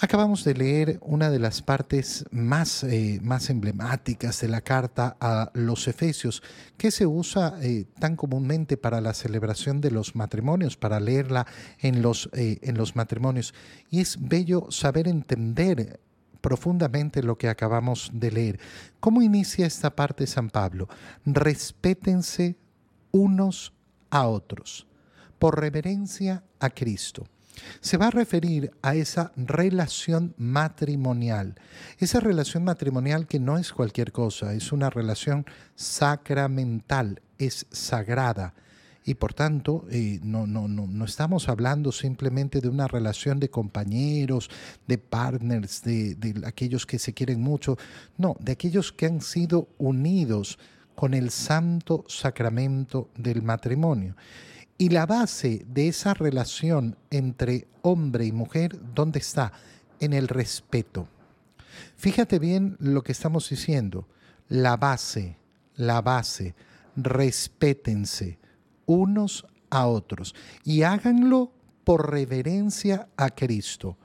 Acabamos de leer una de las partes más, eh, más emblemáticas de la carta a los Efesios, que se usa eh, tan comúnmente para la celebración de los matrimonios, para leerla en los, eh, en los matrimonios. Y es bello saber entender profundamente lo que acabamos de leer. ¿Cómo inicia esta parte San Pablo? Respétense unos a otros, por reverencia a Cristo se va a referir a esa relación matrimonial. Esa relación matrimonial que no es cualquier cosa, es una relación sacramental, es sagrada. Y por tanto, eh, no, no, no, no, estamos hablando simplemente de una relación de compañeros, de partners, de, de aquellos que se quieren mucho, no, de aquellos que han sido unidos con el santo sacramento del matrimonio. Y la base de esa relación entre hombre y mujer, ¿dónde está? En el respeto. Fíjate bien lo que estamos diciendo. La base, la base, respétense unos a otros y háganlo por reverencia a Cristo.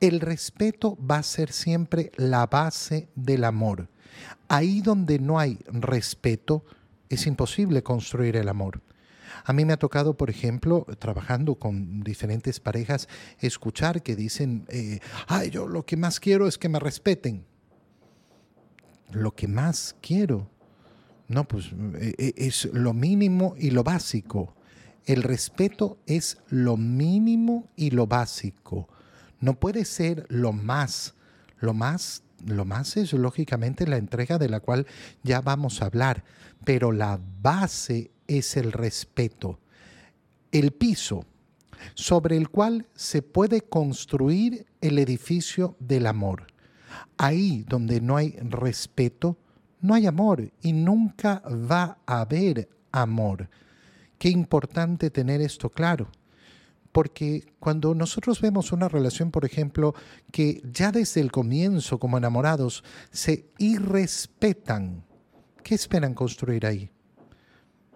El respeto va a ser siempre la base del amor. Ahí donde no hay respeto, es imposible construir el amor. A mí me ha tocado, por ejemplo, trabajando con diferentes parejas, escuchar que dicen, eh, ay, yo lo que más quiero es que me respeten. Lo que más quiero. No, pues eh, eh, es lo mínimo y lo básico. El respeto es lo mínimo y lo básico. No puede ser lo más. Lo más, lo más es lógicamente la entrega de la cual ya vamos a hablar, pero la base es el respeto, el piso sobre el cual se puede construir el edificio del amor. Ahí donde no hay respeto, no hay amor y nunca va a haber amor. Qué importante tener esto claro. Porque cuando nosotros vemos una relación, por ejemplo, que ya desde el comienzo como enamorados se irrespetan, ¿qué esperan construir ahí?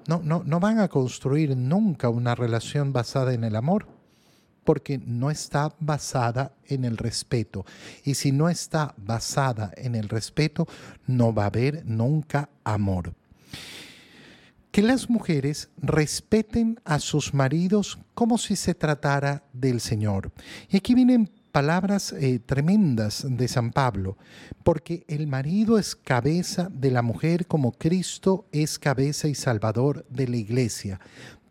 No, no, no van a construir nunca una relación basada en el amor, porque no está basada en el respeto. Y si no está basada en el respeto, no va a haber nunca amor. Que las mujeres respeten a sus maridos como si se tratara del Señor. Y aquí vienen palabras eh, tremendas de San Pablo, porque el marido es cabeza de la mujer como Cristo es cabeza y salvador de la iglesia.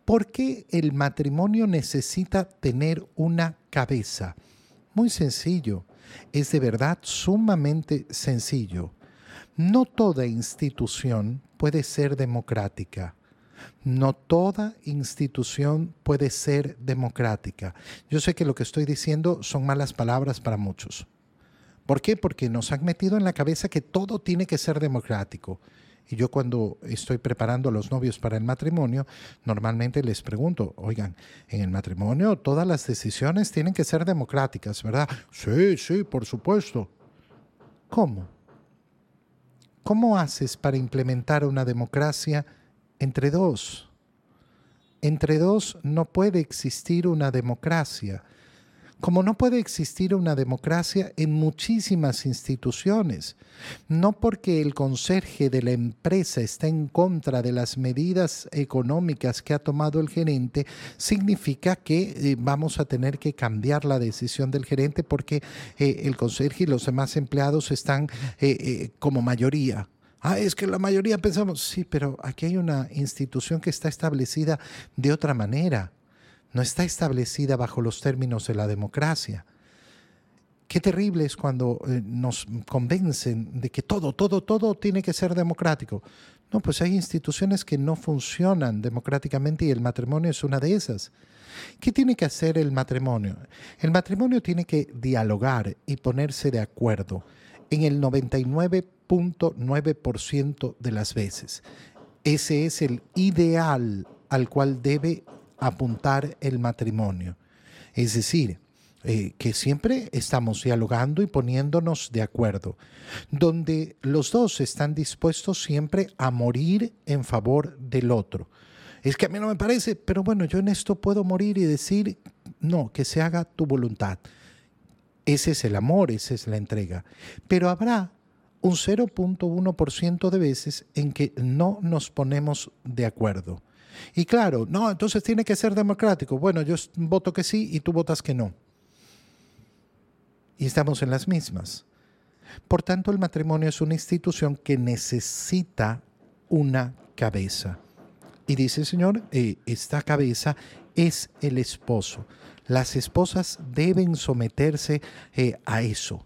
¿Por qué el matrimonio necesita tener una cabeza? Muy sencillo, es de verdad sumamente sencillo. No toda institución puede ser democrática. No toda institución puede ser democrática. Yo sé que lo que estoy diciendo son malas palabras para muchos. ¿Por qué? Porque nos han metido en la cabeza que todo tiene que ser democrático. Y yo cuando estoy preparando a los novios para el matrimonio, normalmente les pregunto, oigan, en el matrimonio todas las decisiones tienen que ser democráticas, ¿verdad? Sí, sí, por supuesto. ¿Cómo? ¿Cómo haces para implementar una democracia entre dos. Entre dos no puede existir una democracia, como no puede existir una democracia en muchísimas instituciones. No porque el conserje de la empresa está en contra de las medidas económicas que ha tomado el gerente, significa que eh, vamos a tener que cambiar la decisión del gerente porque eh, el conserje y los demás empleados están eh, como mayoría. Ah, es que la mayoría pensamos, sí, pero aquí hay una institución que está establecida de otra manera. No está establecida bajo los términos de la democracia. Qué terrible es cuando eh, nos convencen de que todo, todo, todo tiene que ser democrático. No, pues hay instituciones que no funcionan democráticamente y el matrimonio es una de esas. ¿Qué tiene que hacer el matrimonio? El matrimonio tiene que dialogar y ponerse de acuerdo en el 99.9% de las veces. Ese es el ideal al cual debe apuntar el matrimonio. Es decir, eh, que siempre estamos dialogando y poniéndonos de acuerdo, donde los dos están dispuestos siempre a morir en favor del otro. Es que a mí no me parece, pero bueno, yo en esto puedo morir y decir, no, que se haga tu voluntad Ese es el amor, esa es la entrega. Pero habrá un 0.1% de veces en que no nos ponemos de acuerdo. Y claro, no, entonces tiene que ser democrático. Bueno, yo voto que sí y tú votas que no. Y estamos en las mismas. Por tanto, el matrimonio es una institución que necesita una cabeza. Y dice el Señor, eh, esta cabeza es el esposo. Las esposas deben someterse eh, a eso.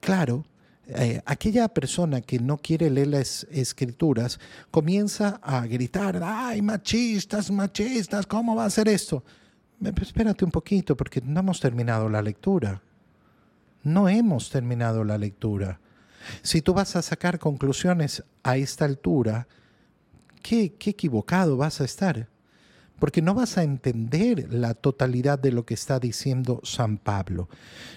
Claro, eh, aquella persona que no quiere leer las escrituras comienza a gritar, ay, machistas, machistas, ¿cómo va a ser esto? espérate un poquito porque no hemos terminado la lectura. No hemos terminado la lectura. Si tú vas a sacar conclusiones a esta altura, qué, qué equivocado vas a estar porque no vas a entender la totalidad de lo que está diciendo San Pablo.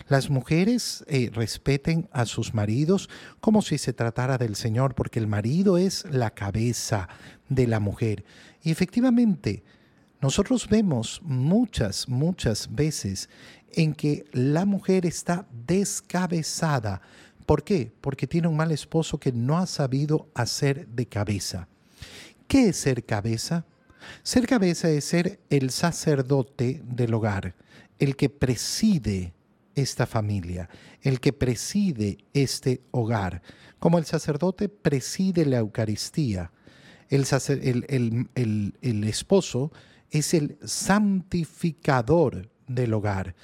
Las mujeres eh, respeten a sus maridos como si se tratara del Señor, porque el marido es la cabeza de la mujer. Y efectivamente, nosotros vemos muchas, muchas veces en que la mujer está descabezada. ¿Por qué? Porque tiene un mal esposo que no ha sabido hacer de cabeza. ¿Qué es ser cabeza? Ser cabeza es ser el sacerdote del hogar, el que preside esta familia, el que preside este hogar. Como el sacerdote preside la Eucaristía, el, el, esposo es el santificador del hogar,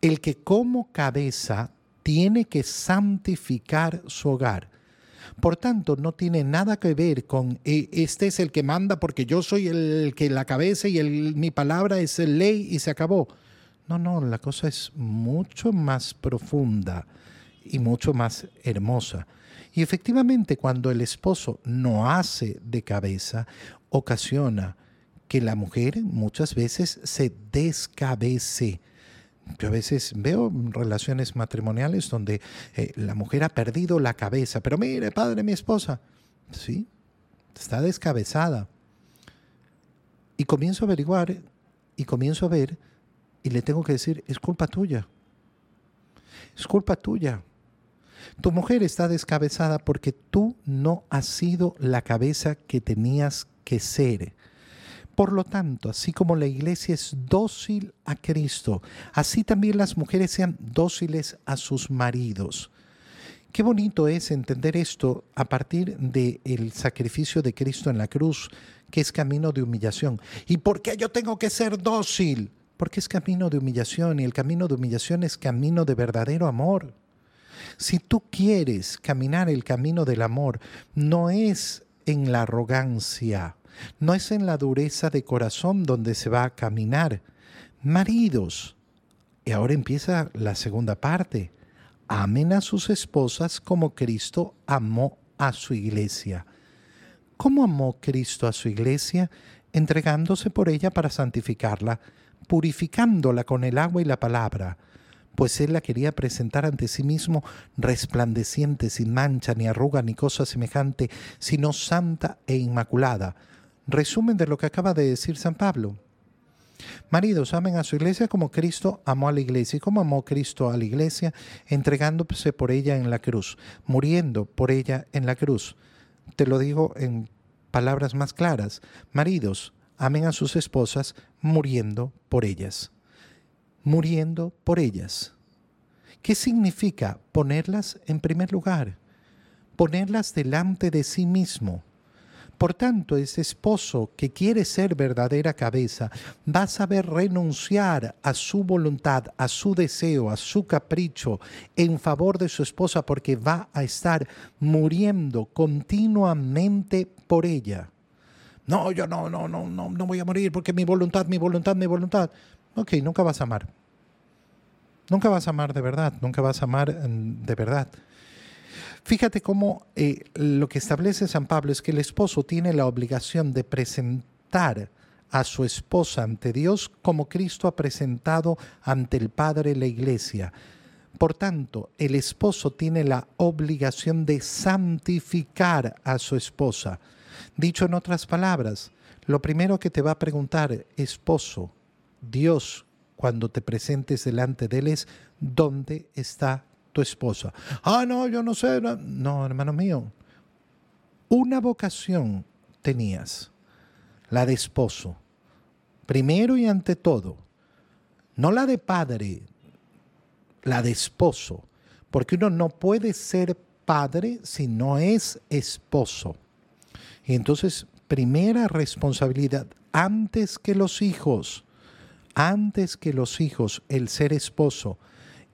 el que como cabeza tiene que santificar su hogar. Por tanto, no tiene nada que ver con eh, este es el que manda porque yo soy el que la cabeza y mi palabra es ley y se acabó. No, no, la cosa es mucho más profunda y mucho más hermosa. Y efectivamente, cuando el esposo no hace de cabeza, ocasiona que la mujer muchas veces se descabece yo a veces veo relaciones matrimoniales donde eh, la mujer ha perdido la cabeza, pero mire, padre, mi esposa, sí, está descabezada. Y comienzo a averiguar y comienzo a ver y le tengo que decir, es culpa tuya. Es culpa tuya. Tu mujer está descabezada porque tú no has sido la cabeza que tenías que ser. Por lo tanto, así como la iglesia es dócil a Cristo, así también las mujeres sean dóciles a sus maridos. Qué bonito es entender esto a partir del sacrificio de Cristo en la cruz, que es camino de humillación. ¿Y por qué yo tengo que ser dócil? Porque es camino de humillación y el camino de humillación es camino de verdadero amor. Si tú quieres caminar el camino del amor, no es en la arrogancia, no es en la dureza de corazón donde se va a caminar. Maridos, y ahora empieza la segunda parte, amen a sus esposas como Cristo amó a su iglesia. ¿Cómo amó Cristo a su iglesia? Entregándose por ella para santificarla, purificándola con el agua y la palabra, pues él la quería presentar ante sí mismo resplandeciente, sin mancha, ni arruga, ni cosa semejante, sino santa e inmaculada resumen de lo que acaba de decir San Pablo. Maridos, amen a su iglesia como Cristo amó a la iglesia y como amó Cristo a la iglesia, entregándose por ella en la cruz, muriendo por ella en la cruz. Te lo digo en palabras más claras. Maridos, amen a sus esposas muriendo por ellas. Muriendo por ellas. ¿Qué significa ponerlas en primer lugar? Ponerlas delante de sí mismo por tanto, ese esposo que quiere ser verdadera cabeza va a saber renunciar a su voluntad, a su deseo, a su capricho en favor de su esposa porque va a estar muriendo continuamente por ella. No, yo no, no, no, no, no voy a morir porque mi voluntad, mi voluntad, mi voluntad. Ok, nunca vas a amar. Nunca vas a amar de verdad, nunca vas a amar mm, de verdad. Fíjate cómo eh, lo que establece San Pablo es que el esposo tiene la obligación de presentar a su esposa ante Dios como Cristo ha presentado ante el Padre la iglesia. Por tanto, el esposo tiene la obligación de santificar a su esposa. Dicho en otras palabras, lo primero que te va a preguntar, esposo, Dios, cuando te presentes delante de Él es, ¿dónde está tu esposa? Ah, no, yo no sé. No, no hermano mío. Una vocación tenías, la de esposo. Primero y ante todo, no la de padre, la de esposo. Porque uno no puede ser padre si no es esposo. Y entonces, primera responsabilidad, antes que los hijos, antes que los hijos, el ser esposo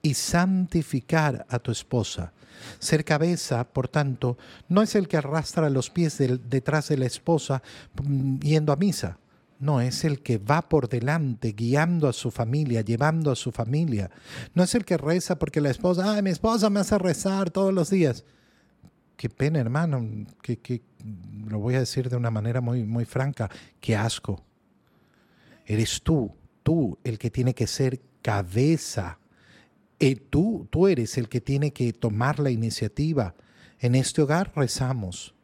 y santificar a tu esposa. Ser cabeza, por tanto, no es el que arrastra los pies detrás de la esposa mm, yendo a misa. No, es el que va por delante, guiando a su familia, llevando a su familia. No es el que reza porque la esposa, ay, mi esposa me hace rezar todos los días. Qué pena, hermano, que, que lo voy a decir de una manera muy, muy franca, qué asco. Eres tú, tú el que tiene que ser cabeza. Y tú, tú eres el que tiene que tomar la iniciativa. En este hogar rezamos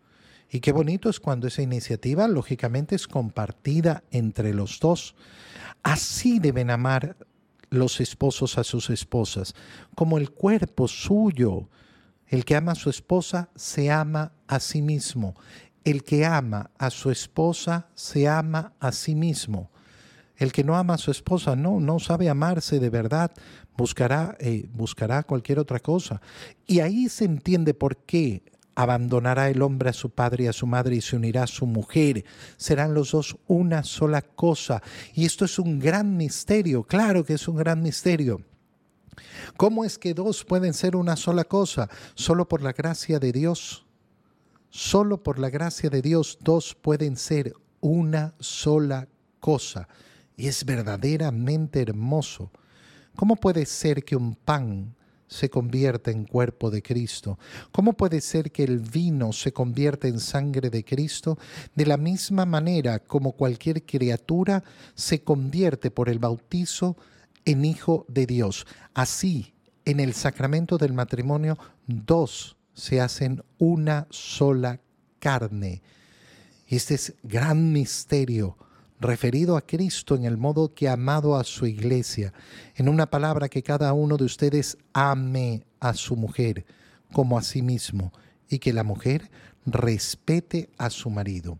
y qué bonito es cuando esa iniciativa, lógicamente, es compartida entre los dos. Así deben amar los esposos a sus esposas, como el cuerpo suyo. El que ama a su esposa se ama a sí mismo. El que ama a su esposa se ama a sí mismo. El que no ama a su esposa no, no sabe amarse de verdad, buscará, eh, buscará cualquier otra cosa. Y ahí se entiende por qué Abandonará el hombre a su padre y a su madre y se unirá a su mujer. Serán los dos una sola cosa. Y esto es un gran misterio, claro que es un gran misterio. ¿Cómo es que dos pueden ser una sola cosa? Solo por la gracia de Dios. Solo por la gracia de Dios dos pueden ser una sola cosa. Y es verdaderamente hermoso. ¿Cómo puede ser que un pan se convierte en cuerpo de Cristo? ¿Cómo puede ser que el vino se convierta en sangre de Cristo de la misma manera como cualquier criatura se convierte por el bautizo en hijo de Dios? Así, en el sacramento del matrimonio, dos se hacen una sola carne. Este es gran misterio referido a Cristo en el modo que ha amado a su iglesia, en una palabra que cada uno de ustedes ame a su mujer como a sí mismo y que la mujer respete a su marido.